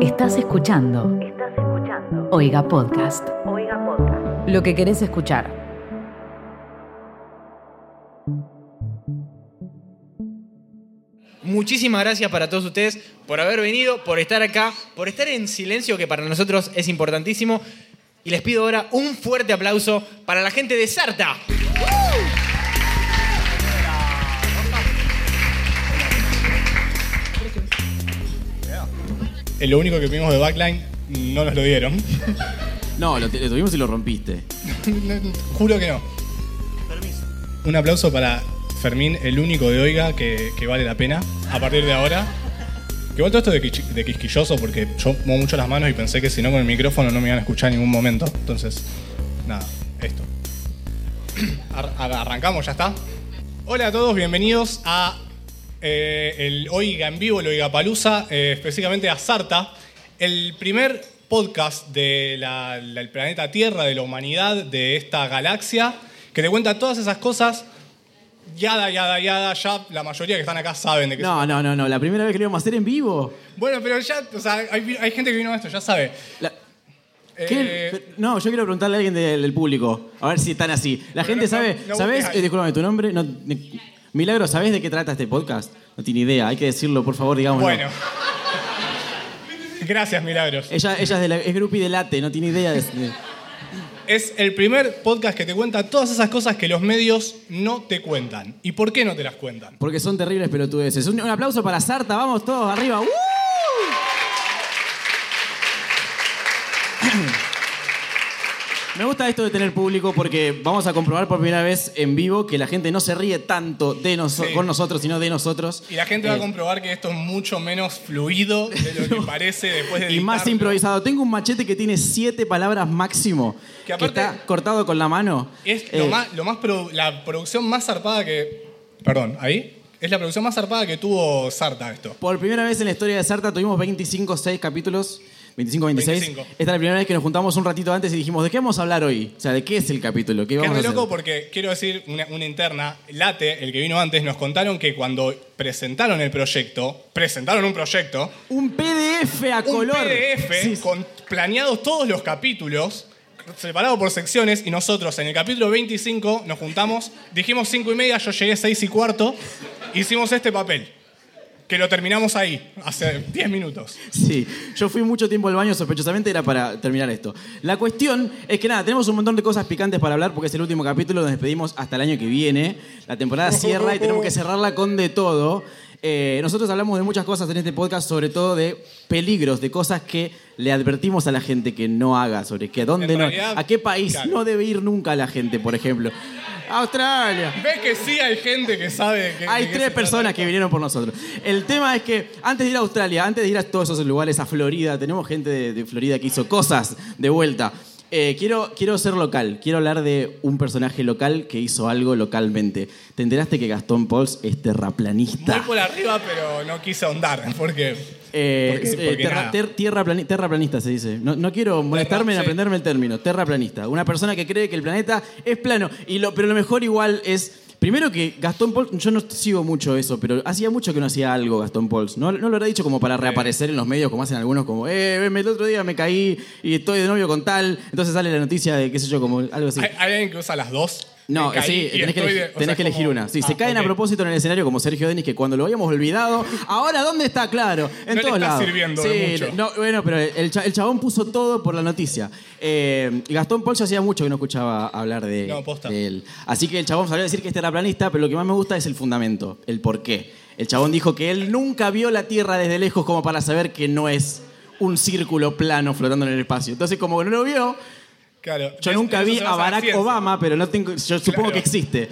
Estás escuchando. Estás escuchando. Oiga Podcast. Oiga Podcast. Lo que querés escuchar. Muchísimas gracias para todos ustedes por haber venido, por estar acá, por estar en silencio, que para nosotros es importantísimo. Y les pido ahora un fuerte aplauso para la gente de Sarta. Eh, Lo único que vimos de backline no nos lo dieron. No, lo, te- lo tuvimos y lo rompiste. Juro que no. Un aplauso para Fermín, el único de Oiga que, que vale la pena a partir de ahora. Que igual todo esto de, quich- de quisquilloso porque yo muevo mucho las manos y pensé que si no con el micrófono no me iban a escuchar en ningún momento. Entonces, nada, esto. Ar- ar- arrancamos, ya está. Hola a todos, bienvenidos a eh, el Oiga en vivo, el Oiga Palusa, específicamente a Sarta, el primer podcast del planeta Tierra, de la humanidad, de esta galaxia, que te cuenta todas esas cosas. Yada, yada, yada, ya la mayoría que están acá saben de qué No, no, no, no. La primera vez que lo íbamos a hacer en vivo. Bueno, pero ya, o sea, hay, hay gente que vino a esto, ya sabe. La- Eh. No, yo quiero preguntarle a alguien del, del público. A ver si están así. La gente no- sabe. no ¿Sabes? Eh, discúlpame, tu nombre. No, ne- Milagro, ¿sabes de qué trata este podcast? No tiene idea. Hay que decirlo, por favor, digamos. bueno. Gracias, Milagros. Ella, ella es, de la, es groupie de late, no tiene idea de. de- Es el primer podcast que te cuenta todas esas cosas que los medios no te cuentan. ¿Y por qué no te las cuentan? porque son terribles pelotudeces. Un, un aplauso para Sarta, vamos todos arriba. ¡Uh! Me gusta esto de tener público porque vamos a comprobar por primera vez en vivo que la gente no se ríe tanto de noso- Sí. con nosotros, sino de nosotros. Y la gente va a Eh, comprobar que esto es mucho menos fluido de lo que parece después de Y más editarlo. improvisado. Tengo un machete que tiene siete palabras máximo. Que Que, aparte- está cortado con la mano. Es Eh, lo más, lo más produ- la producción más zarpada que. Perdón, ahí. Es la producción más zarpada que tuvo Sarta esto. Por primera vez en la historia de Sarta tuvimos 25, 6 capítulos. 25, 26. 25. Esta es la primera vez que nos juntamos un ratito antes y dijimos, ¿de qué vamos a hablar hoy? O sea, ¿de qué es el capítulo? ¿Qué Que es vamos re a loco hacer? porque quiero decir una, una interna. Late, el que vino antes, nos contaron que cuando presentaron el proyecto, presentaron un proyecto, Un PDF a un color. PDF Sí, sí. con planeados todos los capítulos, separado por secciones, y nosotros en el capítulo 25 nos juntamos, dijimos 5 y media, yo llegué 6 y cuarto, hicimos este papel, que lo terminamos ahí, hace 10 minutos. Sí, yo fui mucho tiempo al baño, sospechosamente era para terminar esto. La cuestión es que nada, tenemos un montón de cosas picantes para hablar porque es el último capítulo, nos despedimos hasta el año que viene. La temporada cierra y tenemos que cerrarla con de todo. Eh, nosotros hablamos de muchas cosas en este podcast, sobre todo de peligros, de cosas que le advertimos a la gente que no haga, sobre que a dónde no, realidad, a qué país claro. no debe ir nunca la gente, por ejemplo. Australia. ¿Ves que sí hay gente que sabe que... Hay tres personas que vinieron por nosotros. El tema es que antes de ir a Australia, antes de ir a todos esos lugares, a Florida, tenemos gente de, de Florida que hizo cosas de vuelta. Eh, quiero, quiero ser local, quiero hablar de un personaje local que hizo algo localmente. ¿Te enteraste que Gastón Pauls es terraplanista? Muy por arriba, pero no quise ahondar, porque... Eh, porque eh, porque terra- nada. ter- tierra plani- terraplanista se dice. No, no quiero molestarme en sí. aprenderme el término. Terraplanista. Una persona que cree que el planeta es plano. Y lo, pero lo mejor igual es. Primero que Gastón Pauls, yo no sigo mucho eso, pero hacía mucho que no hacía algo Gastón Pauls. No, no lo habrá dicho como para reaparecer en los medios, como hacen algunos, como, eh, el otro día me caí y estoy de novio con tal. Entonces sale la noticia de, qué sé yo, como algo así. ¿Hay, hay alguien que usa las dos? No, caí sí, y tenés que, estoy elegir, de- o tenés sea, que elegir como- una. Sí, Ah, se caen a ok. propósito en el escenario como Sergio Denis, que cuando lo habíamos olvidado, ahora ¿dónde está? Claro, en No le todos está lados. sirviendo sí, de mucho. No, bueno, pero el, cha- el chabón puso todo por la noticia. Eh, Gastón Paul yo hacía mucho que no escuchaba hablar de, No, posta. de él. Así que el chabón salió a decir que este era planista, pero lo que más me gusta es el fundamento, el por qué. El chabón dijo que él nunca vio la Tierra desde lejos como para saber que no es un círculo plano flotando en el espacio. Entonces, como no lo vio, Claro. yo nunca vi a Barack ciencia. Obama, pero no tengo, yo supongo Claro. que existe.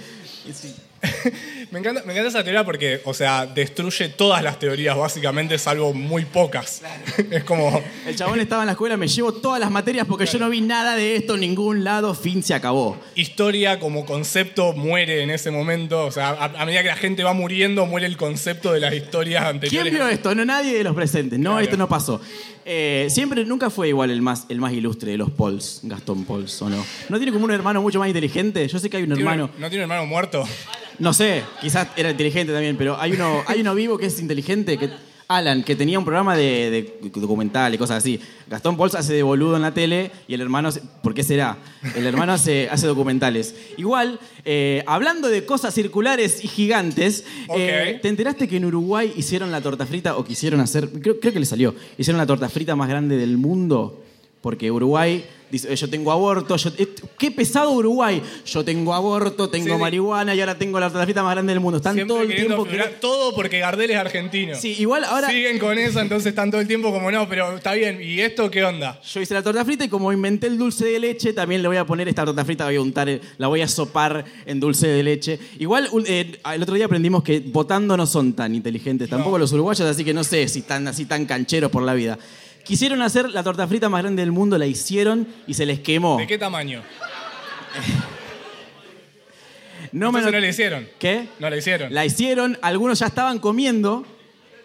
Me encanta, me encanta esa teoría porque, o sea, destruye todas las teorías, básicamente, salvo muy pocas. es como. El chabón estaba en la escuela, me llevo todas las materias porque yo no vi nada de esto en ningún lado, fin, se acabó. Historia como concepto muere en ese momento. O sea, a, a medida que la gente va muriendo, muere el concepto de las historias anteriores. ¿Quién vio esto? No, nadie de los presentes. No, Claro. esto no pasó. Eh, siempre, nunca fue igual el más, el más ilustre de los Pauls, Gastón Pauls, ¿o no? ¿No tiene como un hermano mucho más inteligente? Yo sé que hay un ¿Tiene un- hermano, ¿No tiene un hermano muerto? no sé, quizás era inteligente también, pero hay uno, hay uno vivo que es inteligente, que Alan, que tenía un programa de, de documental y cosas así. Gastón Pols hace de boludo en la tele y el hermano, ¿por qué será? El hermano hace, hace documentales. Igual, eh, hablando de cosas circulares y gigantes, Ok. eh, ¿te enteraste que en Uruguay hicieron la torta frita o quisieron hacer, creo, creo que le salió, hicieron la torta frita más grande del mundo? Porque Uruguay dice, eh, yo tengo aborto, yo- qué pesado Uruguay, yo tengo aborto, tengo Sí, marihuana y ahora tengo la torta frita más grande del mundo. Están todo el tiempo... que- Todo porque Gardel es argentino. Sí, igual ahora... Siguen con eso, entonces están todo el tiempo como no, pero está bien. ¿Y esto qué onda? Yo hice la torta frita y como inventé el dulce de leche, también le voy a poner esta torta frita, la voy a untar, eh, la voy a sopar en dulce de leche. Igual un- eh, el otro día aprendimos que votando no son tan inteligentes, tampoco los uruguayos, así que no sé si están así tan cancheros por la vida. Quisieron hacer la torta frita más grande del mundo, la hicieron y se les quemó. ¿De qué tamaño? No me Entonces lo- no le hicieron. ¿Qué? No la hicieron. La hicieron, algunos ya estaban comiendo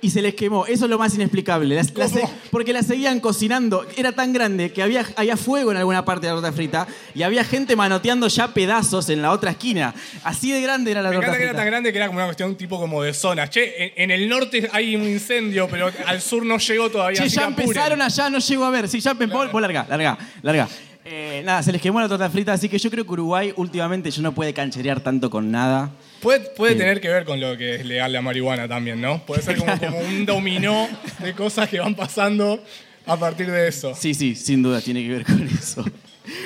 y se les quemó. Eso es lo más inexplicable. Las- las- ¿Cómo? porque la seguían cocinando. Era tan grande que había, había fuego en alguna parte de la torta frita y había gente manoteando ya pedazos en la otra esquina. Así de grande era la Me torta encanta que era tan grande que era como una cuestión tipo como de zonas. Che, en, en el norte hay un incendio, pero al sur no llegó todavía. Che, así ya que apuren. empezaron allá, no llego a ver. Sí, ya empezó. Vos larga, larga, larga. Eh, nada, se les quemó la torta frita, así que yo creo que Uruguay últimamente ya no puede cancherear tanto con nada. Puede, puede tener que ver con lo que es legal la marihuana también, ¿no? Puede ser como, como un dominó de cosas que van pasando a partir de eso. Sí, sí, sin duda tiene que ver con eso.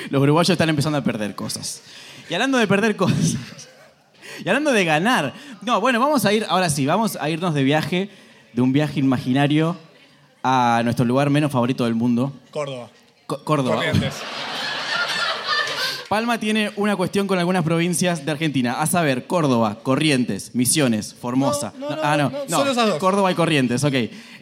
Los uruguayos están empezando a perder cosas. Y hablando de perder cosas. Y hablando de ganar. No, bueno, vamos a ir, ahora sí, vamos a irnos de viaje, de un viaje imaginario a nuestro lugar menos favorito del mundo, Córdoba. Co- Córdoba. Corrientes. Palma tiene una cuestión con algunas provincias de Argentina, a saber, Córdoba, Corrientes, Misiones, Formosa. No, no, no, ah, no, no, solo esas dos. Córdoba y Corrientes, ok.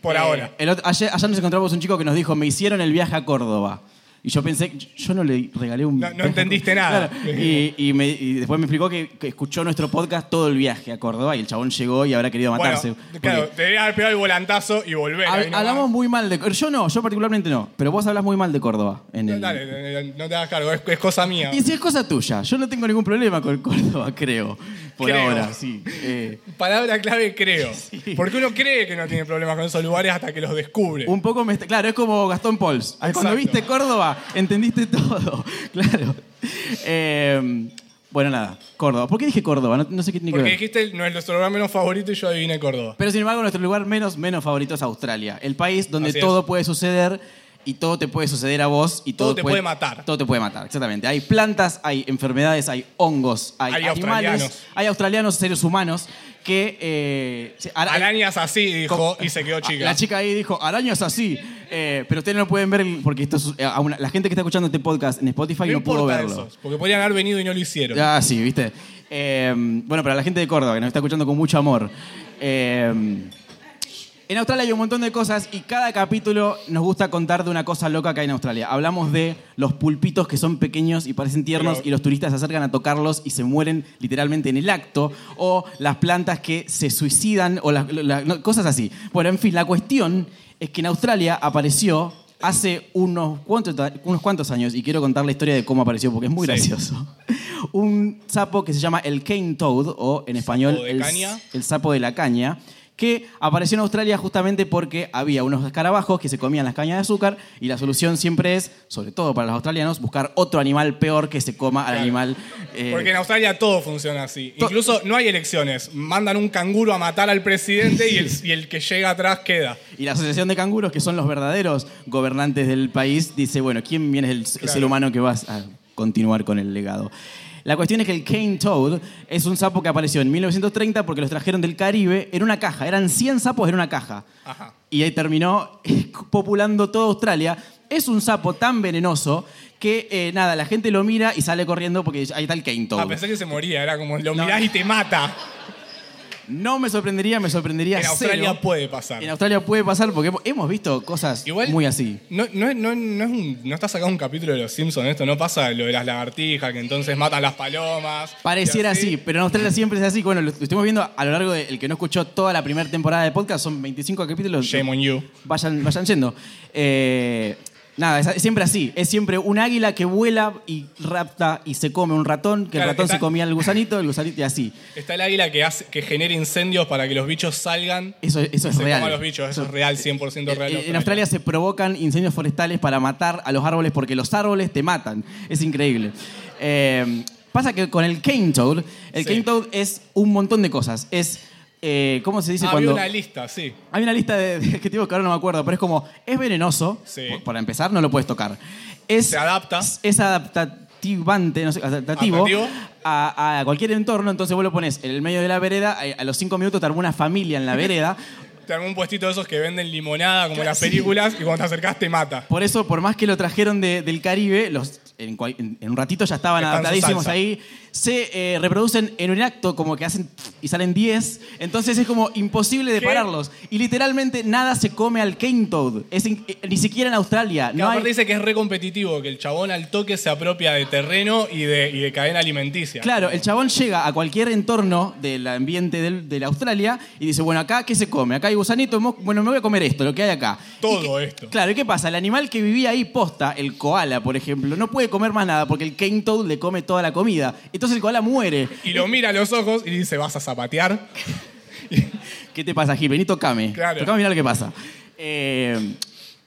Por ahora. el otro- ayer, ayer nos encontramos un chico que nos dijo, me hicieron el viaje a Córdoba. Y yo pensé, yo no le regalé un... No- no entendiste nada. Claro, Y, y me- y después me explicó que, que escuchó nuestro podcast todo el viaje a Córdoba y el chabón llegó y habrá querido matarse. Bueno, claro, te deberías haber pegado el volantazo y volver. Hab- hablamos muy mal de... Yo no, yo particularmente no, pero vos hablas muy mal de Córdoba. En No, el, Dale, dale, no te hagas cargo, es, es cosa mía. Y si es cosa tuya, yo no tengo ningún problema con Córdoba, creo. Por Creo. ahora, sí. Eh, Palabra clave, creo. Porque uno cree que no tiene problemas con esos lugares hasta que los descubre. un poco me está- Claro, es como Gastón Pols. Cuando viste Córdoba, entendiste todo. Claro. Eh, bueno, nada, Córdoba. ¿Por qué dije Córdoba? No, no sé qué tiene que Porque ver. dijiste no es nuestro lugar menos favorito y yo adiviné Córdoba. Pero sin embargo, nuestro lugar menos, menos favorito es Australia. El país donde Así es. todo puede suceder y todo te puede suceder a vos y todo, Todo te puede matar. Todo te puede matar, exactamente. Hay plantas, hay enfermedades, hay hongos, hay, Hay animales, australianos. hay australianos, seres humanos que... eh, ara- Arañas así, dijo, y se quedó chica. La chica ahí dijo, arañas así. Eh, pero ustedes no lo pueden ver porque esto es- eh, a una- la gente que está escuchando este podcast en Spotify no no, pudo verlo. porque podrían haber venido y no lo hicieron. Ah, sí, viste. Eh, bueno, para la gente de Córdoba, que nos está escuchando con mucho amor. eh, en Australia hay un montón de cosas y cada capítulo nos gusta contar de una cosa loca que hay en Australia. Hablamos de los pulpitos que son pequeños y parecen tiernos y los turistas se acercan a tocarlos y se mueren literalmente en el acto. O las plantas que se suicidan o las, la- no, cosas así. Bueno, en fin, la cuestión es que en Australia apareció hace unos cuantos, unos cuantos años y quiero contar la historia de cómo apareció porque es muy Sí. gracioso. Un sapo que se llama el cane toad o en español el, el sapo de la caña, que apareció en Australia justamente porque había unos escarabajos que se comían las cañas de azúcar y la solución siempre es, sobre todo para los australianos, buscar otro animal peor que se coma al animal. eh, Porque en Australia todo funciona así. To- Incluso no hay elecciones. Mandan un canguro a matar al presidente y, el, y el que llega atrás queda. Y la Asociación de Canguros, que son los verdaderos gobernantes del país, dice, bueno, ¿quién viene el, el Claro. ser humano que va a continuar con el legado? La cuestión es que el cane toad es un sapo que apareció en 1930 porque los trajeron del Caribe en una caja. Eran 100 sapos en una caja. Ajá. Y ahí terminó populando toda Australia. Es un sapo tan venenoso que, eh, nada, la gente lo mira y sale corriendo porque ahí está el cane toad. Ah, pensé que se moría. Era como lo No. mirás y te mata. No me sorprendería, me sorprendería En Australia cero. puede pasar. En Australia puede pasar porque hemos- visto cosas Igual, muy así. No, no, no, no, es un- no está sacado un capítulo de Los Simpsons esto, no pasa lo de las lagartijas, que entonces matan las palomas. Pareciera así, pero en Australia siempre es así. Bueno, lo, lo estuvimos viendo a lo largo del que no escuchó toda la primera temporada de podcast, son 25 capítulos. Shame on you. Vayan, vayan yendo. Eh, Nada, es, siempre así. Es siempre un águila que vuela y rapta y se come un ratón, que Claro, el ratón está- se comía el gusanito, el gusanito y así. Está el águila que, hace, que genera incendios para que los bichos salgan. Eso, eso es se real. coman los bichos, eso es real, 100% real. En, en Australia se provocan incendios forestales para matar a los árboles porque los árboles te matan. Es increíble. Eh, pasa que con el cane toad, el Sí. cane toad es un montón de cosas. Es, eh, ¿cómo se dice Ah, cuando...? Había una lista, sí. Hay una lista de, de objetivos que ahora no me acuerdo, pero es como, es venenoso, Sí. por- para empezar, no lo puedes tocar. Es, Se adapta. Es adaptativante, no sé, adaptativo, Adaptativo. A, a cualquier entorno, entonces vos lo pones en el medio de la vereda, a, a los cinco minutos te armó una familia en la vereda. Te armó un puestito de esos que venden limonada como en las películas y cuando te acercás te mata. Por eso, por más que lo trajeron de- del Caribe, los, en, cual- en- en un ratito ya estaban Están adaptadísimos ahí. Se eh, reproducen en un acto como que hacen y salen 10. Entonces es como imposible de ¿Qué? pararlos. Y literalmente nada se come al cane toad. Es in- eh, ni siquiera en Australia. Que No aparte hay, dice que es re competitivo, que el chabón al toque se apropia de terreno y de, y de cadena alimenticia. Claro, el chabón llega a cualquier entorno del ambiente del- de la Australia y dice, bueno, acá, ¿qué se come? Acá hay gusanito, bueno, me voy a comer esto, lo que hay acá. Todo ¿Y qué- esto. Claro, ¿y qué pasa? El animal que vivía ahí posta, el koala, por ejemplo, no puede comer más nada porque el cane toad le come toda la comida. Entonces el koala muere. Y lo mira a los ojos y dice, ¿vas a zapatear? ¿Qué te pasa, Gil? Vení, tocame. Claro. Tocame, mirá lo que pasa. Eh,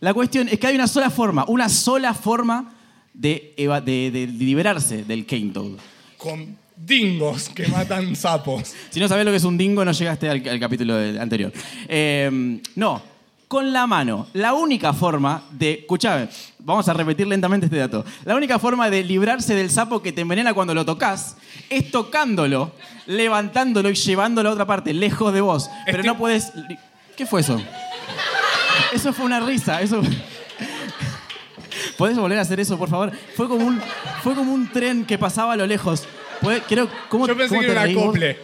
la cuestión es que hay una sola forma, una sola forma de, eva- de- de liberarse del cane toad. Con dingos que matan sapos. Si no sabés lo que es un dingo, no llegaste al, al capítulo del- anterior. Eh, no, con la mano. La única forma de. Escuchame, vamos a repetir lentamente este dato. La única forma de librarse del sapo que te envenena cuando lo tocas es tocándolo, levantándolo y llevándolo a otra parte, lejos de vos. Pero Estoy- no puedes. ¿Qué fue eso? Eso fue una risa. Eso. ¿Podés volver a hacer eso, por favor? Fue como un, fue como un tren que pasaba a lo lejos. ¿Podés- Creo, ¿cómo, Yo pensé cómo que era un acople.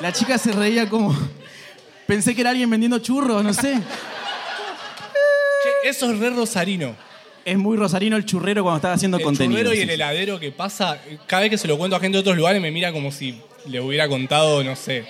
La chica se reía como. Pensé que era alguien vendiendo churros, no sé. Che, eso es re rosarino. Es muy rosarino el churrero cuando estaba haciendo El contenido. churrero y el heladero que pasa, cada vez que se lo cuento a gente de otros lugares me mira como si le hubiera contado, no sé.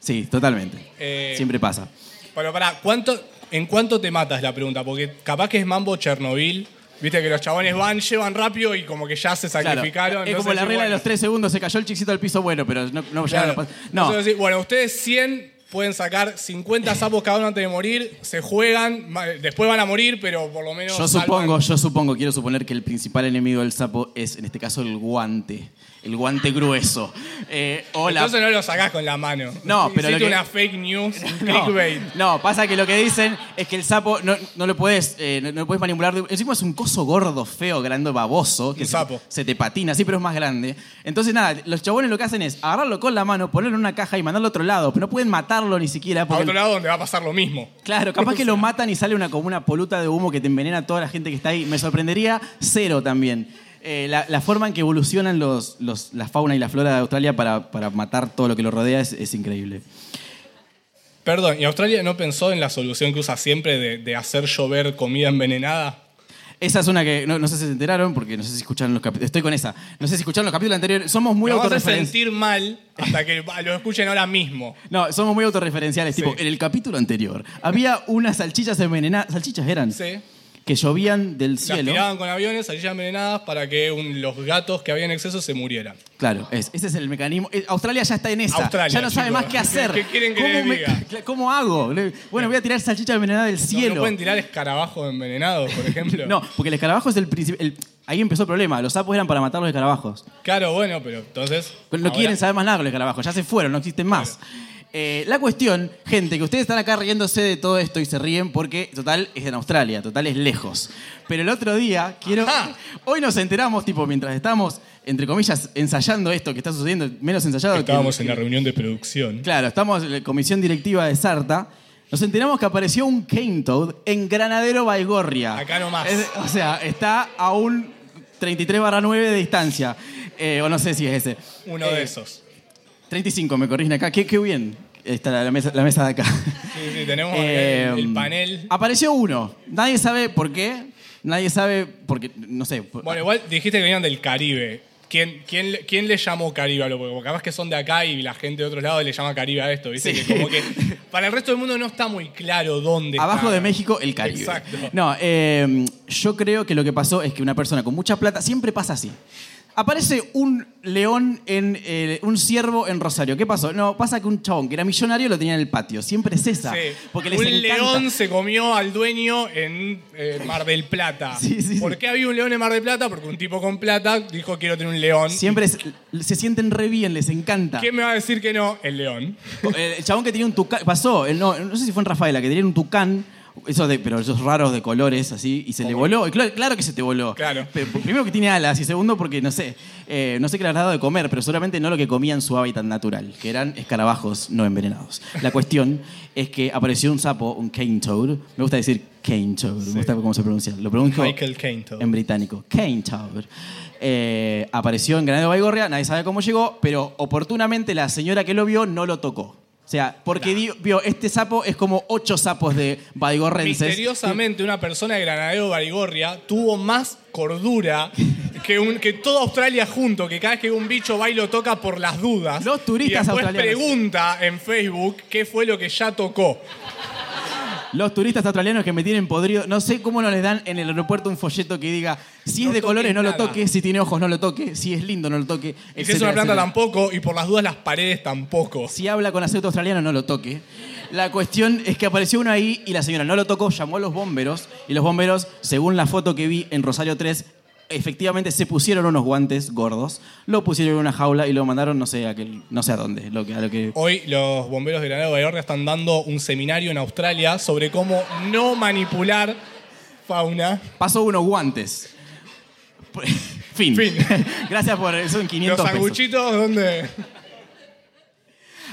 Sí, totalmente. Eh, Siempre pasa. Pero pará, ¿cuánto, ¿en cuánto te matas la pregunta? Porque capaz que es mambo Chernobyl. Viste que los chabones van, llevan rápido y como que ya se Claro, sacrificaron. es como la regla de los tres segundos, se cayó el chiquito al piso, bueno, pero no, no llegaron claro. a pas- No, Entonces decís, bueno, ustedes 100 pueden sacar 50 sapos cada uno antes de morir, se juegan, después van a morir, pero por lo menos. yo salvan. supongo, yo supongo, quiero suponer que el principal enemigo del sapo es, en este caso, el guante. El guante grueso. Eh, o la- Entonces no lo sacás con la mano. No, pero lo Hiciste que- una fake news, un No, clickbait. no, pasa que lo que dicen es que el sapo no, no lo puedes, eh, no, no lo puedes manipular. de- encima es un coso gordo, feo, grande, baboso. Que Un se, sapo. se te patina, sí, pero es más grande. Entonces, nada, los chabones lo que hacen es agarrarlo con la mano, ponerlo en una caja y mandarlo a otro lado. Pero no pueden matarlo ni siquiera. A Porque, otro lado donde va a pasar lo mismo. Claro, capaz que lo matan y sale una, como una poluta de humo que te envenena a toda la gente que está ahí. Me sorprendería cero también. Eh, la, la forma en que evolucionan los, los- la fauna y la flora de Australia para, para matar todo lo que lo rodea es, es increíble. Perdón, ¿y Australia no pensó en la solución que usa siempre de, de hacer llover comida envenenada? Esa es una que no, no sé si se enteraron, porque no sé si escucharon los capítulos. Estoy con esa. No sé si escucharon los capítulos anteriores. Somos muy autorreferenciales. sentir mal hasta que lo escuchen ahora mismo. No, somos muy autorreferenciales. Sí. Tipo, en el capítulo anterior había unas salchichas envenenadas. ¿Salchichas eran? Sí. Que llovían del Las cielo. tiraban con aviones, salían envenenadas para que un- los gatos que había en exceso se murieran. Claro, es- ese es el mecanismo. Eh, Australia ya está en esa. Australia, ya no sabe chicos. más qué hacer. ¿Qué- quieren que ¿Cómo les me- diga? ¿Cómo hago? Bueno, voy a tirar salchicha envenenada del cielo. ¿No pueden tirar escarabajos envenenados, por ejemplo? No, porque el escarabajo es el principal. Ahí empezó el problema. Los sapos eran para matar los escarabajos. Claro, bueno, pero entonces. Pero no ahora- quieren saber más nada con los escarabajos, ya se fueron, no existen más. Eh, la cuestión, gente, que ustedes están acá riéndose de todo esto y se ríen porque, total, es en Australia, total, es lejos. Pero el otro día, quiero. Ajá. Hoy nos enteramos, tipo, mientras estamos, entre comillas, ensayando esto que está sucediendo, menos ensayado que- Estábamos que. en la reunión de producción. Claro, estamos en la comisión directiva de Sarta. Nos enteramos que apareció un cane toad en Granadero Baigorria. Acá nomás. Es- o sea, está a un 33 barra 9 de distancia. Eh, o no sé si es ese. Uno Eh, de esos. 35, me corrigen acá. Qué, qué bien está la mesa, la mesa de acá. Sí, sí, tenemos Eh, el, el panel. Apareció uno. Nadie sabe por qué. Nadie sabe porque, no sé. Bueno, igual dijiste que venían del Caribe. ¿quién, quién, le- quién le llamó Caribe a lo? Porque capaz que son de acá y la gente de otros lados le llama Caribe a esto, ¿viste? Sí. Que como que para el resto del mundo no está muy claro dónde Abajo está. de México, el Caribe. Exacto. No, eh, yo creo que lo que pasó es que una persona con mucha plata siempre pasa así. Aparece un león en eh, un ciervo en Rosario. ¿Qué pasó? No, pasa que un chabón que era millonario lo tenía en el patio. Siempre es esa. Sí. Porque les un encanta. león se comió al dueño en eh, Mar del Plata. Sí, sí, sí. ¿Por qué había un león en Mar del Plata? Porque un tipo con plata dijo quiero tener un león. Siempre es- se sienten re bien, les encanta. ¿Quién me va a decir que no? El león. El chabón que tenía un tucán, pasó, el- no, no sé si fue en Rafaela, que tenía un tucán, esos de, pero esos raros de colores así, y se le voló. Y claro, claro que se te voló. Claro. Pero, primero que tiene alas y segundo porque, no sé, eh, no sé qué le habrá dado de comer, pero seguramente no lo que comía en su hábitat natural, que eran escarabajos no envenenados. La cuestión es que apareció un sapo, un cane toad, me gusta decir cane toad, me gusta cómo se pronuncia. Lo pronuncio Michael Caine. todo. en británico, cane toad. Eh, apareció en Granado Baigorria, nadie sabe cómo llegó, pero oportunamente la señora que lo vio no lo tocó. O sea, porque vio, este sapo es como ocho sapos de baigorrenses. Misteriosamente, una persona de Granadero Barigorria tuvo más cordura que, un- que toda Australia junto, que cada vez que un bicho va y lo toca por las dudas. Los turistas y después australianos. pregunta en Facebook qué fue lo que ya tocó. Los turistas australianos que me tienen podrido, no sé cómo no les dan en el aeropuerto un folleto que diga, si es No de colores no lo nada. toque, si tiene ojos no lo toque, si es lindo no lo toque. Y si es etcétera, una planta etcétera. tampoco, y por las dudas las paredes tampoco. Si habla con acento australiano, no lo toque. La cuestión es que apareció uno ahí y la señora no lo tocó, llamó a los bomberos y los bomberos, según la foto que vi en Rosario 3, efectivamente se pusieron unos guantes gordos, lo pusieron en una jaula y lo mandaron no sé a, qué- no sé a dónde. Lo que, a lo que... Hoy los bomberos de Granadero Barigorria están dando un seminario en Australia sobre cómo no manipular fauna. Pasó unos guantes. fin. Fin. Gracias por eso en 500 Los sanguchitos, ¿dónde?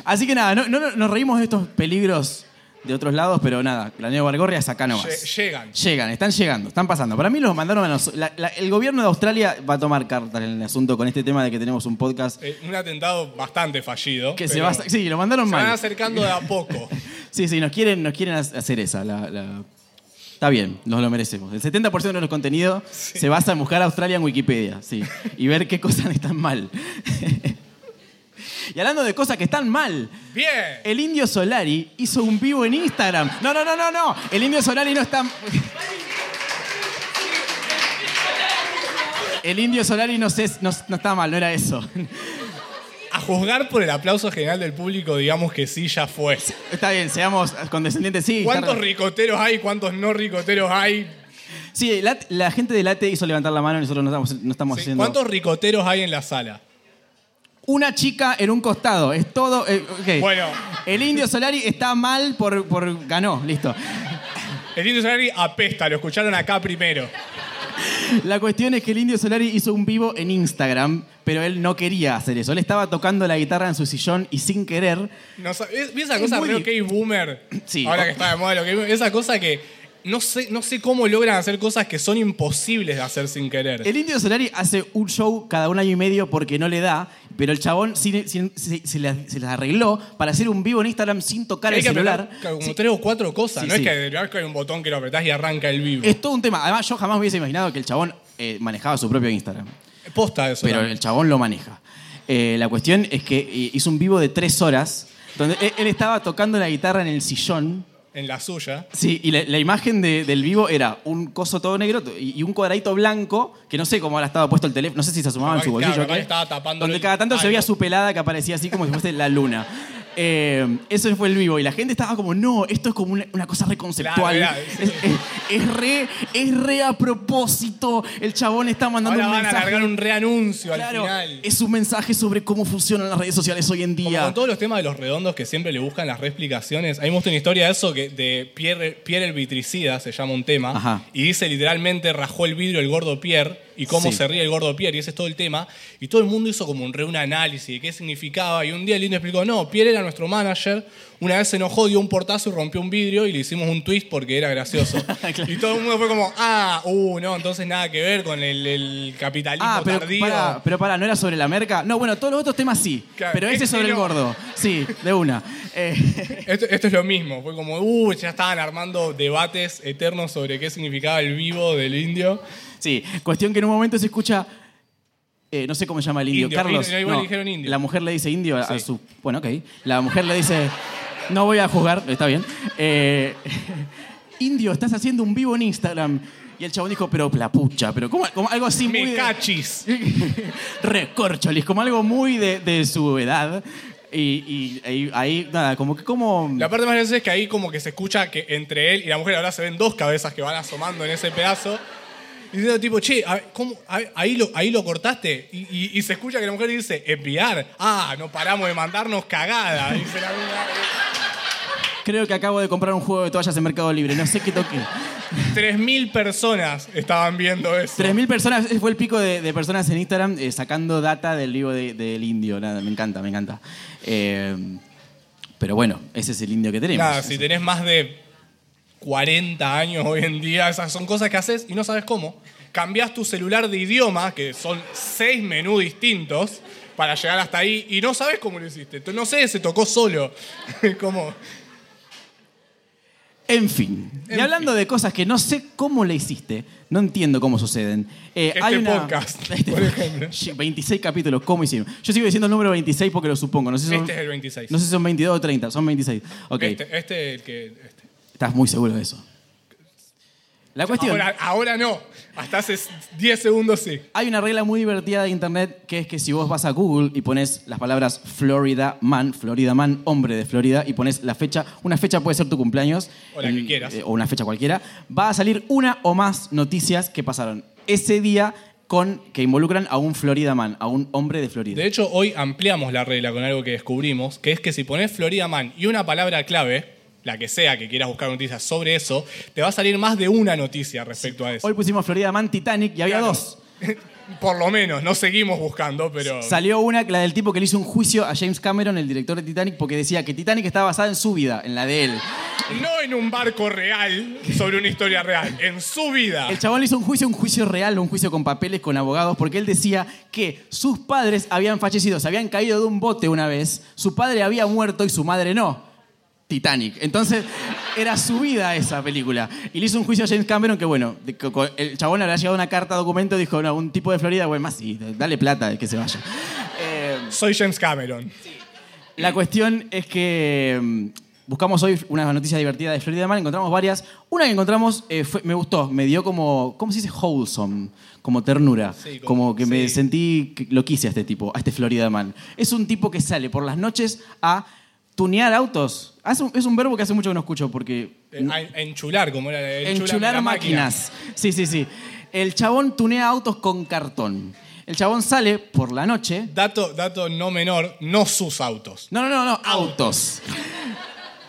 Así que nada, no, no- nos reímos de estos peligros de otros lados, pero nada, la Neo Bargorria es acá nomás. Lle- llegan. Llegan, están llegando, están pasando. Para mí los mandaron a nos- la- la- el gobierno de Australia va a tomar cartas en el asunto con este tema de que tenemos un podcast Eh, un atentado bastante fallido. que se pero va a... Sí, lo mandaron se van mal. acercando de a poco. Sí, sí, nos quieren, nos quieren ha- hacer esa. la- la- Está bien, nos lo merecemos. El 70% de nuestro contenido se basa en buscar Australia en Wikipedia, sí, y ver qué cosas están mal. y hablando de cosas que están mal, Bien. el Indio Solari hizo un vivo en Instagram. No, no, no, no, no. El Indio Solari no está. El Indio Solari no, sé, no, no está mal, no era eso. A juzgar por el aplauso general del público, digamos que sí, ya fue. Está bien, seamos condescendientes, sí. ¿Cuántos ricoteros hay? ¿Cuántos no ricoteros hay? Sí, la, la gente de Late hizo levantar la mano y nosotros no estamos, no estamos Sí, haciendo. ¿Cuántos ricoteros hay en la sala? Una chica en un costado, es todo. eh, ok. Bueno. El Indio Solari está mal por, por. ganó, listo. El Indio Solari apesta, lo escucharon acá primero. La cuestión es que el Indio Solari hizo un vivo en Instagram, pero él no quería hacer eso. Él estaba tocando la guitarra en su sillón y sin querer. No sa- ¿ves- ¿Ves esa Es cosa muy re di- ok boomer? Sí. Ahora que está de moda lo que esa cosa que no sé, no sé cómo logran hacer cosas que son imposibles de hacer sin querer. El Indio Solari hace un show cada un año y medio porque no le da, pero el chabón se, se las arregló para hacer un vivo en Instagram sin tocar hay el que celular. apretar como Sí. tres o cuatro cosas. Sí, no sí. es que hay un botón que lo apretás y arranca el vivo. Es todo un tema. Además, yo jamás hubiese imaginado que el chabón eh, manejaba su propio Instagram. Posta eso. pero también. el chabón lo maneja. Eh, la cuestión es que eh, hizo un vivo de tres horas donde él estaba tocando la guitarra en el sillón. En la suya. Sí, y la, la imagen de- del vivo era un coso todo negro y, y un cuadradito blanco, que no sé cómo habrá estado puesto el teléfono, no sé si se asomaba en Capaz su que- bolsillo. claro, qué, estaba donde el- cada tanto se veía su pelada que aparecía así como si fuese la luna. Eh, eso fue el vivo y la gente estaba como, no, esto es como una, una cosa re conceptual. Claro, es, es- es re, es re a propósito. El chabón está mandando Ahora un van a mensaje. largar un reanuncio Claro, al final. es un mensaje sobre cómo funcionan las redes sociales hoy en Como día. con todos los temas de los redondos que siempre le buscan las reexplicaciones. A mí me gusta una historia de eso, que de Pierre, Pierre el vitricida, se llama un tema, Ajá. y dice literalmente rajó el vidrio el gordo Pierre y cómo Sí. se ríe el gordo Pierre, y ese es todo el tema. Y todo el mundo hizo como un re un análisis de qué significaba, y un día el indio explicó, no, Pierre era nuestro manager, una vez se enojó, dio un portazo y rompió un vidrio y le hicimos un twist porque era gracioso. Y todo el mundo fue como, ah, uh, no, entonces nada que ver con el, el capitalismo Ah, pero tardío. para, pero para, ¿no era sobre la merca? No, bueno, todos los otros temas sí. Claro, pero ese este es sobre el gordo. Sí, de una. Eh, Esto, esto es lo mismo, fue como, uh, ya estaban armando debates eternos sobre qué significaba el vivo del indio. Sí, cuestión que en un momento se escucha. Eh, no sé cómo se llama el indio. Indio, Carlos. indio, igual no, dijeron indio. La mujer le dice indio a, su. Bueno, ok. La mujer le dice. No voy a jugar, está bien. Eh, indio, estás haciendo un vivo en Instagram. Y el chabón dijo, pero la pucha, pero como, como algo así muy. Me de- cachis. Recorcholis, como algo muy de, de su edad. Y, ahí, nada, como que como. La parte más graciosa es que ahí como que se escucha que entre él y la mujer ahora se ven dos cabezas que van asomando en ese pedazo. Diciendo tipo, che, a ver, ¿cómo? A ver, ahí, lo, ahí lo cortaste. Y, y- y se escucha que la mujer dice, enviar. Ah, no paramos de mandarnos cagada. Dice la. Creo que acabo de comprar un juego de toallas en Mercado Libre, no sé qué toqué. 3.000 personas estaban viendo eso. 3.000 personas, fue el pico de, de personas en Instagram eh, sacando data del libro de- del indio. Nada, me encanta, me encanta. Eh, pero bueno, ese es el indio que tenemos. Nada, si tenés más de 40 años hoy en día, esas son cosas que haces y no sabes cómo. Cambiás tu celular de idioma, que son seis menús distintos, para llegar hasta ahí y no sabes cómo lo hiciste. No sé, se tocó solo. como, En fin. y En hablando de cosas que no sé cómo le hiciste, no entiendo cómo suceden. Eh, Este hay una- podcast, Este- por ejemplo. Sí, 26 capítulos, ¿cómo hicimos? Yo sigo diciendo el número 26 porque lo supongo. No sé si son, este es el 26. no sé si son 22 o 30, son 26. Ok, Este, este es el que. este. Estás muy seguro de eso. La cuestión... Ahora, ahora no. Hasta hace 10 segundos sí. Hay una regla muy divertida de internet que es que si vos vas a Google y pones las palabras Florida Man, Florida Man, hombre de Florida, y pones la fecha, una fecha puede ser tu cumpleaños. O la que quieras. eh, o una fecha cualquiera, va a salir una o más noticias que pasaron ese día con que involucran a un Florida Man, a un hombre de Florida. De hecho, hoy ampliamos la regla con algo que descubrimos, que es que si pones Florida Man y una palabra clave, la que sea que quieras buscar noticias sobre eso, te va a salir más de una noticia respecto a eso. Hoy pusimos Florida Man Titanic y había Claro. dos. Por lo menos, no seguimos buscando, pero. Salió una, la del tipo que le hizo un juicio a James Cameron, el director de Titanic, porque decía que Titanic estaba basada en su vida, en la de él. No en un barco real sobre una historia real, en su vida. El chabón le hizo un juicio, un juicio real, un juicio con papeles, con abogados, porque él decía que sus padres habían fallecido, se habían caído de un bote una vez, su padre había muerto y su madre no. Titanic. Entonces, era su vida esa película. Y le hizo un juicio a James Cameron que, bueno, el chabón le había llegado una carta, documento, dijo, no, un tipo de Florida, bueno, más sí, dale plata, que se vaya. Eh, Soy James Cameron. la cuestión es que mm, buscamos hoy una noticia divertida de Florida Man, encontramos varias. Una que encontramos eh, fue- me gustó, me dio como, ¿cómo se dice? Wholesome, como ternura. Sí, como, como- que me sentí, que lo quise a este tipo, a este Florida Man. Es un tipo que sale por las noches a tunear autos. Es un verbo que hace mucho que no escucho porque... Eh, enchular, como era Enchular la máquina. máquinas. Sí, sí, sí. El chabón tunea autos con cartón. El chabón sale por la noche Dato, dato no menor, no sus autos. No, no, no, no, autos.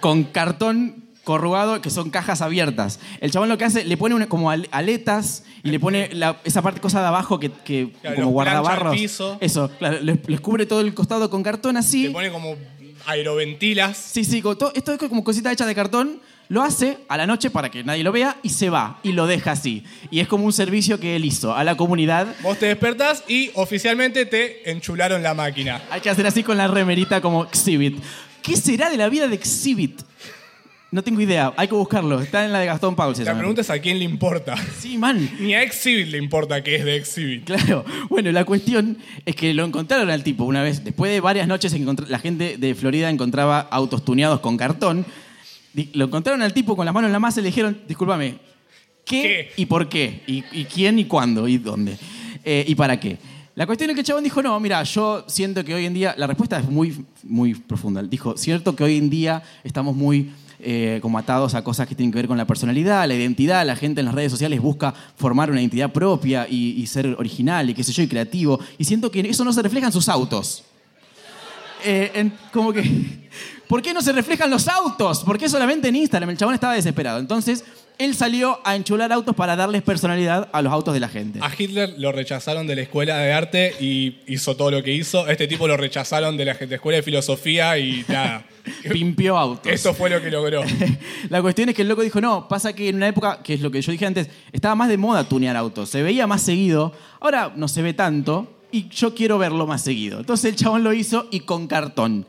Con cartón corrugado, que son cajas abiertas. El chabón lo que hace, le pone una- como al- aletas y le pone la- esa parte cosa de abajo que, que Claro, como guardabarros. piso. Eso, claro, les, les cubre todo el costado con cartón así. Le pone como aeroventilas. Sí, sí, todo- esto es como cosita hecha de cartón. Lo hace a la noche para que nadie lo vea y se va y lo deja así. Y es como un servicio que él hizo a la comunidad. Vos te despertás y oficialmente te enchularon la máquina. Hay que hacer así con la remerita como Exhibit. ¿Qué será de la vida de Exhibit? No tengo idea, hay que buscarlo. Está en la de Gastón Paul. se La pregunta es a quién le importa. Sí, man. Ni a Exhibit le importa que es de Exhibit. Claro. Bueno, la cuestión es que lo encontraron al tipo una vez. Después de varias noches, la gente de Florida encontraba autos tuneados con cartón. Lo encontraron al tipo con las manos en la masa y le dijeron, discúlpame, ¿qué, ¿Qué? y por qué? ¿Y, y quién y cuándo? ¿Y dónde? Eh, ¿Y para qué? La cuestión es que el chabón dijo, no, mira, yo siento que hoy en día, la respuesta es muy, muy profunda. Dijo, cierto que hoy en día estamos muy eh, como atados a cosas que tienen que ver con la personalidad, la identidad, la gente en las redes sociales busca formar una identidad propia y, y ser original y qué sé yo, y creativo. Y siento que eso no se refleja en sus autos. Eh, en- como que, ¿por qué no se reflejan los autos? ¿Por qué solamente en Instagram? El chabón estaba desesperado. Entonces, él salió a enchular autos para darles personalidad a los autos de la gente. A Hitler lo rechazaron de la escuela de arte y hizo todo lo que hizo. Este tipo lo rechazaron de la escuela de filosofía y nada. Pimpió autos. Eso fue lo que logró. La cuestión es que el loco dijo, no, pasa que en una época, que es lo que yo dije antes, estaba más de moda tunear autos, se veía más seguido, ahora no se ve tanto y yo quiero verlo más seguido. Entonces el chabón lo hizo y con cartón.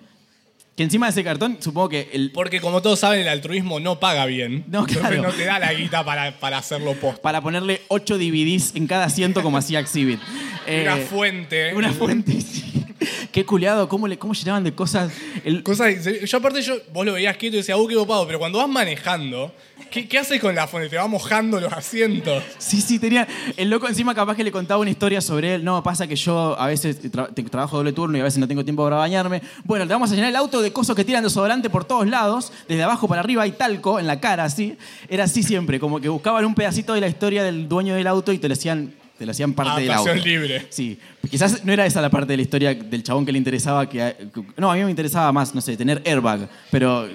Que encima de ese cartón, supongo que el, Porque como todos saben, el altruismo no paga bien. No, Entonces claro. no te da la guita para, para hacerlo post. para ponerle 8 DVDs en cada asiento como hacía Exhibit. Una Eh, fuente. Una fuente, sí. Qué culiado, cómo, le, cómo llenaban de cosas. El, Cosas, yo aparte, yo, vos lo veías quieto y decías, uh, qué copado, pero cuando vas manejando, ¿qué, qué haces con la fuente? Te va mojando los asientos. Sí, sí, tenía. El loco encima capaz que le contaba una historia sobre él. No, pasa que yo a veces tra- te- trabajo doble turno y a veces no tengo tiempo para bañarme. Bueno, te vamos a llenar el auto de cosas que tiran desodorante por todos lados, desde abajo para arriba hay talco en la cara, así. Era así siempre, como que buscaban un pedacito de la historia del dueño del auto y te lo hacían, te lo hacían parte del auto. Adaptación libre. Sí, quizás no era esa la parte de la historia del chabón que le interesaba que... No, a mí me interesaba más, no sé, tener airbag, pero...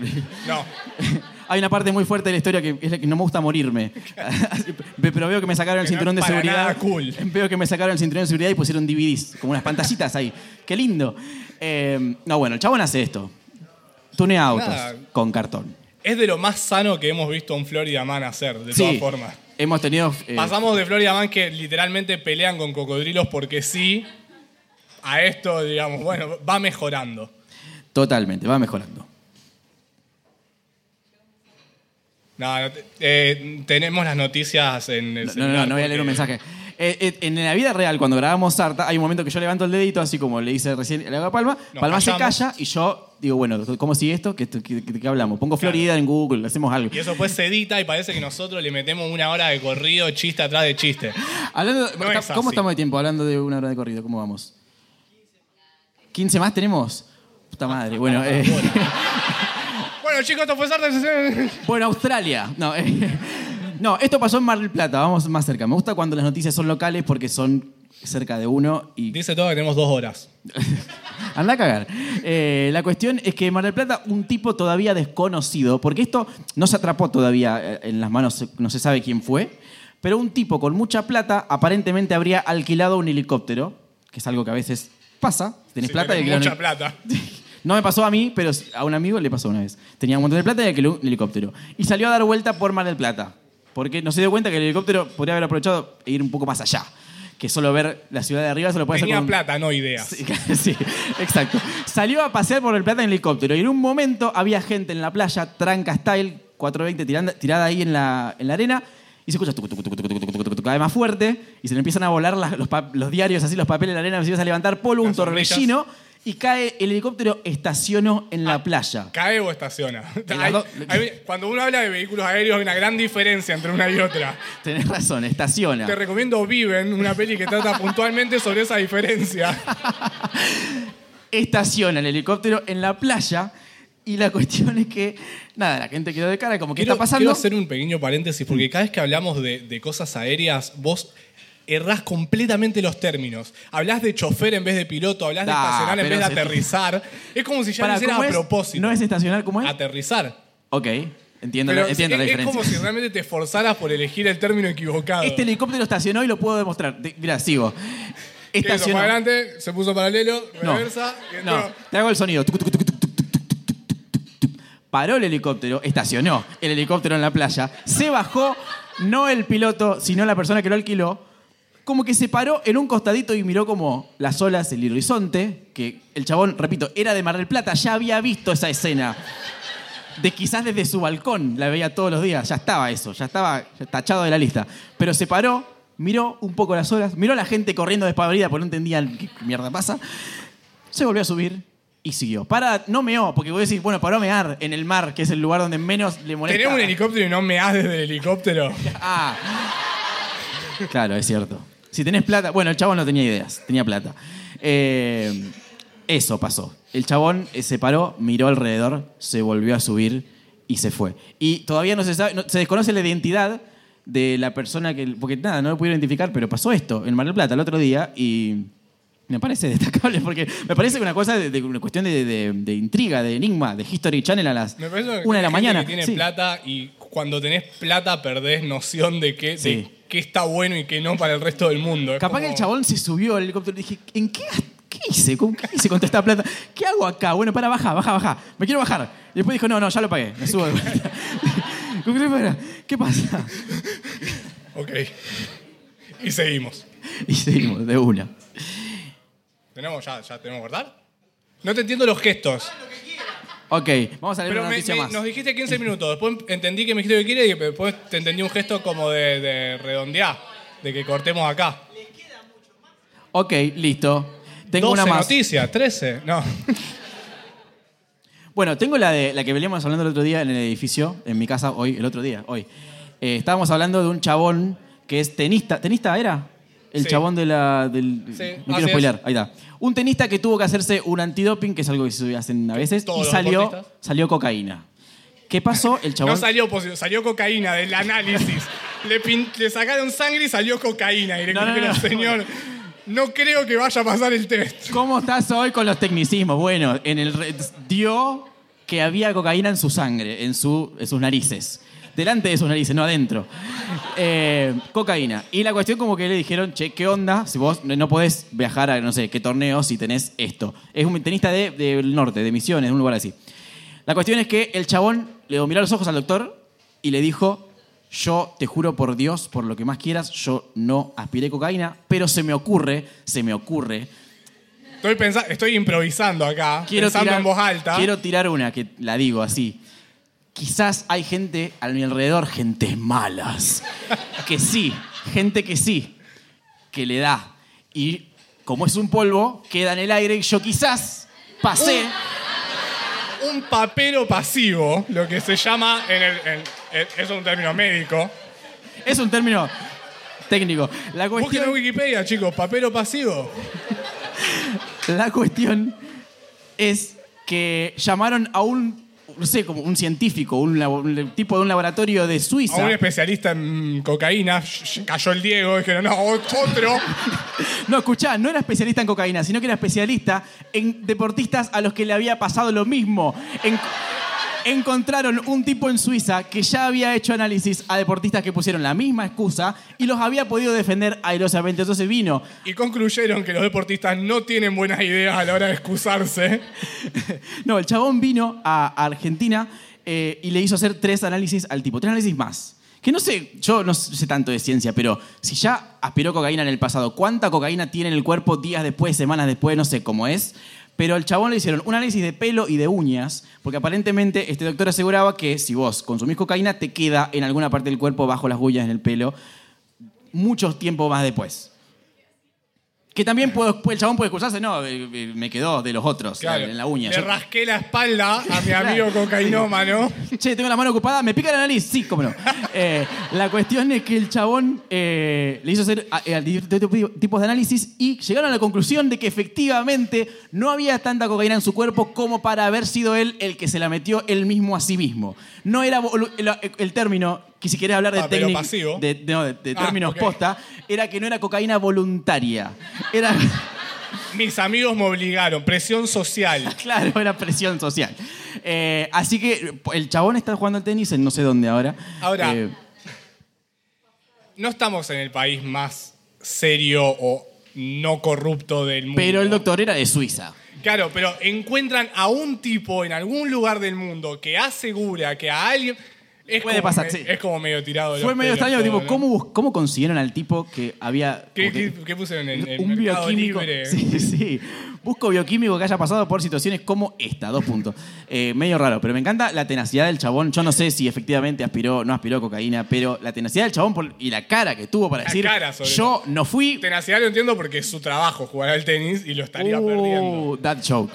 No. Hay una parte muy fuerte de la historia que es la que no me gusta morirme. Pero veo que me sacaron el cinturón de seguridad. cool. Veo que me sacaron el cinturón de seguridad y pusieron DVDs, como unas pantallitas ahí. Qué lindo. Eh, no, bueno, el chabón hace esto. Tunea autos Nada. con cartón. Es de lo más sano que hemos visto a un Florida Man hacer, de Sí, todas formas. Hemos tenido. eh, Pasamos de Florida Man que literalmente pelean con cocodrilos porque sí, a esto, digamos, bueno, va mejorando. Totalmente, va mejorando. No, eh, tenemos las noticias en el No, no, no, no voy a leer un mensaje. Eh, eh, en la vida real, cuando grabamos Sarta, hay un momento que yo levanto el dedito, así como le hice recién le hago a Palma. Nos Palma se calla y yo digo, bueno, ¿cómo sigue esto? ¿Qué, qué, qué- qué hablamos? Pongo Florida en Google, hacemos algo. Y eso pues se edita y parece que nosotros le metemos una hora de corrido, chiste atrás de chiste. Hablando, No es ¿Cómo así. estamos de tiempo? Hablando de una hora de corrido, ¿cómo vamos? ¿15 más tenemos? Puta madre. Bueno, eh, Bueno, chicos, esto fue bueno Australia. No, eh, no, esto pasó en Mar del Plata, vamos más cerca. Me gusta cuando las noticias son locales porque son cerca de uno y Dice todo que tenemos dos horas. Anda a cagar. Eh, la cuestión es que en Mar del Plata, un tipo todavía desconocido, porque esto no se atrapó todavía eh, en las manos, no se sabe quién fue, pero un tipo con mucha plata aparentemente habría alquilado un helicóptero, que es algo que a veces pasa. Tenés Si plata y tenés alquilás un- mucha plata. No me pasó a mí, pero a un amigo le pasó una vez. Tenía un montón de plata y alquiló un helicóptero. Y salió a dar vuelta por Mar del Plata. Porque no se dio cuenta que el helicóptero podría haber aprovechado e ir un poco más allá. Que solo ver la ciudad de arriba se lo puede Tenía hacer. Tenía plata, un... no ideas. Sí, sí, exacto. Salió a pasear por el Plata en helicóptero. Y en un momento había gente en la playa, tranca style, 420, tirada ahí en la, en la arena y se escucha tucu, tucu, tucu, cada vez más fuerte y se le empiezan a volar las, los, los, diarios así los papeles la arena se empieza a levantar polvo un torbellino y cae el helicóptero estacionó en la Ah. playa. ¿Cae o estaciona? Hay- hay- cuando uno habla de vehículos aéreos hay una gran diferencia entre una y otra. Tenés razón, estaciona. Te recomiendo Viven, una peli que trata puntualmente sobre esa diferencia. Estaciona el helicóptero en la playa y la cuestión es que, nada, la gente quedó de cara como, ¿qué Quiero, está pasando? quiero hacer un pequeño paréntesis porque cada vez que hablamos de, de cosas aéreas, vos errás completamente los términos. Hablás de chofer en vez de piloto, hablás de Ah, estacionar en pero vez de se- aterrizar. Es como si ya Pará, lo hicieras ¿cómo a es? propósito. ¿No es estacionar cómo es? Aterrizar. Ok, entiendo, Pero la, entiendo la es, es diferencia. como si realmente te esforzaras por elegir el término equivocado. Este helicóptero estacionó y lo puedo demostrar. Te- Mirá, sigo. Que hizo Estacionó. para adelante, se puso paralelo, No, reversa, y entró. no, te hago el sonido. Tuc, tuc, tuc, tuc, tuc, tuc, tuc, tuc, tuc, tuc. Paró el helicóptero, estacionó el helicóptero en la playa, se bajó, no el piloto, sino la persona que lo alquiló, como que se paró en un costadito y miró como las olas, el horizonte, que el chabón, repito, era de Mar del Plata, ya había visto esa escena. De quizás desde su balcón, la veía todos los días, ya estaba eso, ya estaba tachado de la lista. Pero se paró, miró un poco las olas, miró a la gente corriendo despavorida porque no entendían qué mierda pasa, se volvió a subir y siguió. Para, no meó, porque voy a decir, bueno, paró a mear en el mar, que es el lugar donde menos le molesta. Tenés un helicóptero y no me das desde el helicóptero. Ah. Claro, es cierto. Si tenés plata. Bueno, el chabón no tenía ideas, tenía plata. Eh, eso pasó. El chabón eh, se paró, miró alrededor, se volvió a subir y se fue. Y todavía no se sabe, no- se desconoce la identidad de la persona que. Porque nada, no lo pudieron identificar, pero pasó esto en Mar del Plata el otro día y. Me parece destacable porque me parece una cosa de, de- una cuestión de, de- de intriga, de enigma, de History Channel a las Me una de la mañana. Que tiene Sí. plata y cuando tenés plata perdés noción de qué, Sí. Qué está bueno y qué no para el resto del mundo. Es Capaz como- que el chabón se subió al helicóptero y dije, ¿en qué, qué hice? ¿Con qué hice con toda esta plata? ¿Qué hago acá? Bueno, para, baja, baja, baja. Me quiero bajar. Y después dijo, no, no, ya lo pagué. Me subo de vuelta. ¿Con qué pasa? Ok. Y seguimos. Y seguimos, de una. ¿Tenemos ya, ya tenemos que cortar? No te entiendo los gestos. Ok, vamos a leer Pero una me- noticia me- más. nos dijiste 15 minutos. Después entendí que me dijiste lo que quiere y después te entendí un gesto como de, de redondear. De que cortemos acá. Ok, listo. Tengo 12 una más. noticias, 13. No. Bueno, tengo la de la que veníamos hablando el otro día en el edificio, en mi casa, hoy, el otro día, hoy. Eh, estábamos hablando de un chabón que es tenista. ¿Tenista era? El Sí. chabón de la. Del, Sí, no quiero es. spoilear, ahí está. Un tenista que tuvo que hacerse un antidoping, que es algo que se hacen a veces, todos y salió, salió cocaína. ¿Qué pasó? El chabón. No salió positivo, salió cocaína del análisis. le, pin- le sacaron sangre y salió cocaína. Y le No, no, no. señor, no creo que vaya a pasar el test. ¿Cómo estás hoy con los tecnicismos? Bueno, en el dio que había cocaína en su sangre, en, su, en sus narices. Delante de sus narices, no adentro. Eh, cocaína. Y la cuestión como que le dijeron, che, ¿qué onda? Si vos no podés viajar a no sé qué torneo si tenés esto. Es un tenista de- del norte, de Misiones, de un lugar así. La cuestión es que el chabón le miró los ojos al doctor y le dijo, yo te juro por Dios, por lo que más quieras, yo no aspiré cocaína, pero se me ocurre, se me ocurre Estoy, estoy improvisando acá, quiero pensando tirar, en voz alta. Quiero tirar una que la digo así. Quizás hay gente a mi alrededor, gente malas, que sí, gente que sí, que le da. Y como es un polvo, queda en el aire y yo quizás pasé. Un papero pasivo, lo que se llama en el. en- en- eso es un término médico. Es un término técnico. La Busquen en cuestión, Wikipedia, chicos, papero pasivo. la cuestión es que llamaron a un, no sé, como un científico, un, labo- un tipo de un laboratorio de A Suiza. un especialista en cocaína, sh- sh- cayó el Diego, dijeron, no, otro. No, escuchá, no era especialista en cocaína, sino que era especialista en deportistas a los que le había pasado lo mismo. En- encontraron un tipo en Suiza que ya había hecho análisis a deportistas que pusieron la misma excusa y los había podido defender airosamente. Entonces vino. Y concluyeron que los deportistas no tienen buenas ideas a la hora de excusarse. No, el chabón vino a Argentina eh, y le hizo hacer tres análisis al tipo, tres análisis más. Que no sé, yo no sé tanto de ciencia, pero si ya aspiró cocaína en el pasado, ¿cuánta cocaína tiene en el cuerpo días después, semanas después? No sé cómo es. Pero al chabón le hicieron un análisis de pelo y de uñas, porque aparentemente este doctor aseguraba que si vos consumís cocaína, te queda en alguna parte del cuerpo, bajo las uñas, en el pelo, mucho tiempo más después. Que también puedo, el chabón puede excusarse, no, eh, eh, me quedó de los otros, Claro. en la uña. Le Yo- rasqué la espalda a mi amigo cocainómano. Che, tengo la mano ocupada, ¿me pica la nariz? Sí, cómo no. Eh, la cuestión es que el chabón eh, le hizo hacer a- a distintos tipos de análisis y llegaron a la conclusión de que efectivamente no había tanta cocaína en su cuerpo como para haber sido él el que se la metió él mismo a sí mismo. No era volu- el, el término, que si querés hablar de Ah, pero técnica, pasivo. de, no, de- de Ah, términos ok. posta, era que no era cocaína voluntaria. Era, Mis amigos me obligaron, presión social. claro, era presión social. Eh, así que el chabón está jugando al tenis en no sé dónde ahora. Ahora, Eh, No estamos en el país más serio o no corrupto del mundo. Pero el doctor era de Suiza. Claro, pero encuentran a un tipo en algún lugar del mundo que asegura que a alguien. Es, Puede como, pasar, me- sí. es como medio tirado de Fue medio extraño, tipo, ¿no? ¿cómo, ¿cómo consiguieron al tipo que había... ¿Qué, pusieron en el un bioquímico. libre? Sí, sí. Busco bioquímico que haya pasado por situaciones como esta, dos puntos. Eh, medio raro, pero me encanta la tenacidad del chabón. Yo no sé si efectivamente aspiró no aspiró cocaína, pero la tenacidad del chabón por- y la cara que tuvo para La decir, cara, sobre yo no fui... Tenacidad lo entiendo porque es su trabajo jugar al tenis y lo estaría perdiendo. Uh, that joke.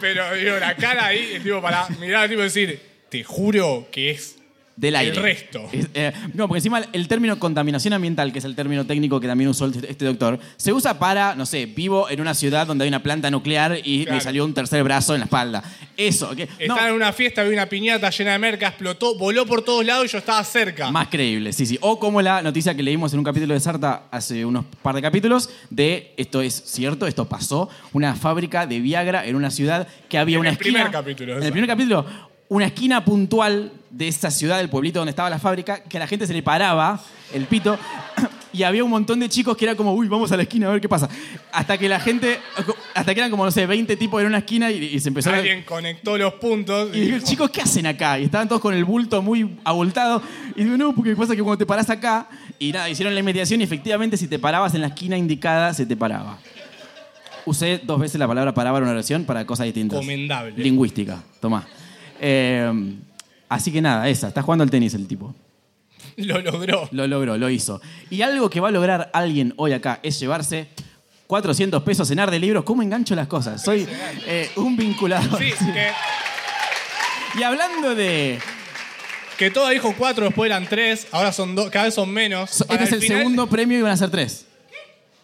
Pero digo, la cara ahí tipo para mirar al tipo decir, te juro que es Del aire. el resto. Es, eh, no, porque encima el término contaminación ambiental, que es el término técnico que también usó este doctor, se usa para, no sé, vivo en una ciudad donde hay una planta nuclear y Claro. me salió un tercer brazo en la espalda. Eso, no, Estaba en una fiesta, vi una piñata llena de merca, explotó, voló por todos lados y yo estaba cerca. más creíble, sí, sí. O como la noticia que leímos en un capítulo de Sarta hace unos par de capítulos, de esto es cierto, esto pasó, una fábrica de Viagra en una ciudad que había En una el esquina. primer capítulo En el primer capítulo, una esquina puntual de esa ciudad, del pueblito donde estaba la fábrica, que a la gente se le paraba el pito. Y había un montón de chicos que era como, uy, vamos a la esquina a ver qué pasa. Hasta que la gente, hasta que eran como, no sé, 20 tipos en una esquina y, y se empezó a... Alguien conectó los puntos Y digo, chicos, ¿qué hacen acá? Y estaban todos con el bulto muy abultado. Y digo, no, porque pasa que cuando te parás acá, y nada, hicieron la investigación y efectivamente si te parabas en la esquina indicada, se te paraba. Usé dos veces la palabra para en una oración para cosas distintas. Recomendable. Lingüística, tomá. Eh, así que nada, esa. Está jugando al tenis el tipo. Lo logró. Lo logró, lo hizo. Y algo que va a lograr alguien hoy acá es llevarse 400 pesos en ar de libros. ¿Cómo engancho las cosas? Soy eh, un vinculado. Sí, que, Y hablando de... que todo dijo cuatro, después eran tres, ahora son dos, cada vez son menos. so- Este es el final- segundo premio y van a ser tres.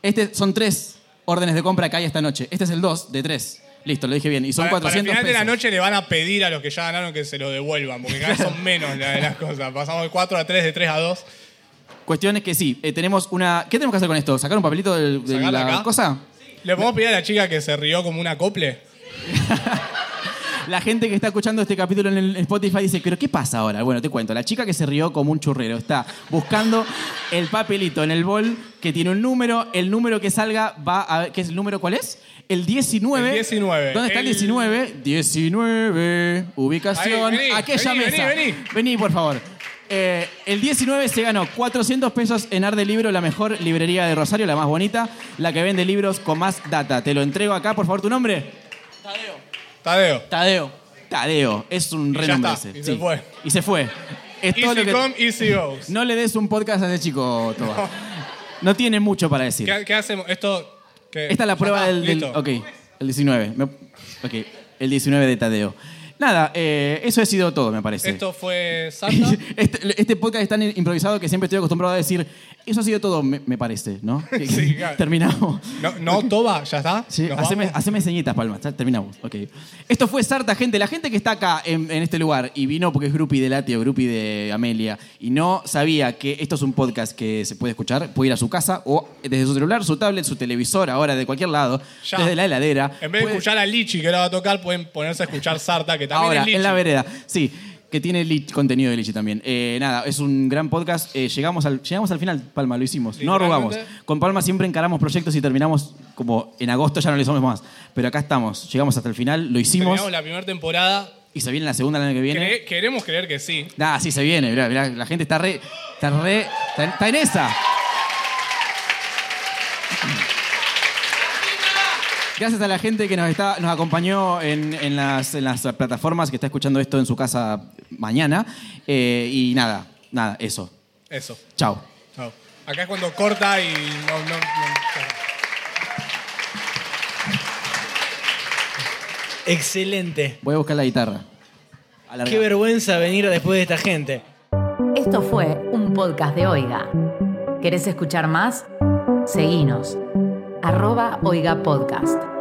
Este son tres órdenes de compra que hay esta noche. Este es el dos de tres. Listo, lo dije bien. Y son Para, para el 400 final de la noche le van a pedir a los que ya ganaron que se lo devuelvan, porque cada vez son menos la- las cosas. Pasamos de 4 a 3, de 3 a 2. Cuestión es que sí, eh, tenemos una... ¿Qué tenemos que hacer con esto? ¿Sacar un papelito del- de, ¿Sacarla la acá? cosa? ¿Le podemos pedir a la chica que se rió como un acople? La gente que está escuchando este capítulo en el Spotify dice, pero ¿qué pasa ahora? Bueno, te cuento. La chica que se rió como un churrero está buscando el papelito en el bol que tiene un número. El número que salga va a. ¿Qué es el número? ¿Cuál es? El 19. El 19. ¿Dónde está el El- 19? 19. Ubicación. Ahí, vení, Aquella vení, mesa. vení, vení. Vení, por favor. Eh, el 19 se ganó 400 pesos en Ar de Libro, la mejor librería de Rosario, la más bonita, la que vende libros con más data. Te lo entrego acá, por favor, tu nombre. Tadeo. Tadeo. Tadeo. Es un Y ya renombre está, ese. y se fue. Y se fue. Es todo Easy lo que- come, easy goes. No le des un podcast a ese chico, Toba. No tiene mucho para decir. ¿Qué, qué hacemos? Esto. ¿Qué? Esta es la prueba del, del-. Ok, el 19. Me- ok, el 19 de Tadeo. Nada, eh, eso ha sido todo, me parece. Esto fue Santa. Este, este podcast es tan improvisado que siempre estoy acostumbrado a decir, eso ha sido todo, me, me parece, ¿no? Que- Sí, claro. Terminamos. No, no, Toba, ya está. Sí, haceme, haceme señitas, Palma. Terminamos. Ok. Esto fue Sarta, gente. La gente que está acá en, en este lugar y vino porque es grupi de Lati o grupi de Amelia y no sabía que esto es un podcast que se puede escuchar, puede ir a su casa o desde su celular, su tablet, su televisor, ahora de cualquier lado, Ya. desde la heladera. En vez de puede- escuchar a Lichi que ahora va a tocar, pueden ponerse a escuchar Sarta, que también Ahora, es Lichi. en la vereda. Sí, que tiene lich- contenido de Lichi también. Eh, nada, es un gran podcast. Eh, llegamos, al, llegamos al final, Palma, lo hicimos. No arrugamos. Con Palma siempre encaramos proyectos y terminamos como en agosto ya no le somos más. Pero acá estamos, llegamos hasta el final, lo hicimos Terminamos la primera temporada. y se viene la segunda el año que viene. Cre- queremos creer que sí. Nah, sí se viene, mirá, mirá, la gente está re. Está re. Está, en- está en esa. Gracias a la gente que nos, está, nos acompañó en, en las, en las plataformas, que está escuchando esto en su casa mañana. Eh, y nada, nada, eso. Eso. Chao. Chao. Acá es cuando corta y no. no, no- Excelente. Voy a buscar la guitarra. Qué vergüenza venir después de esta gente. Esto fue un podcast de Oiga. ¿Querés escuchar más? Seguinos. Arroba Oiga Podcast.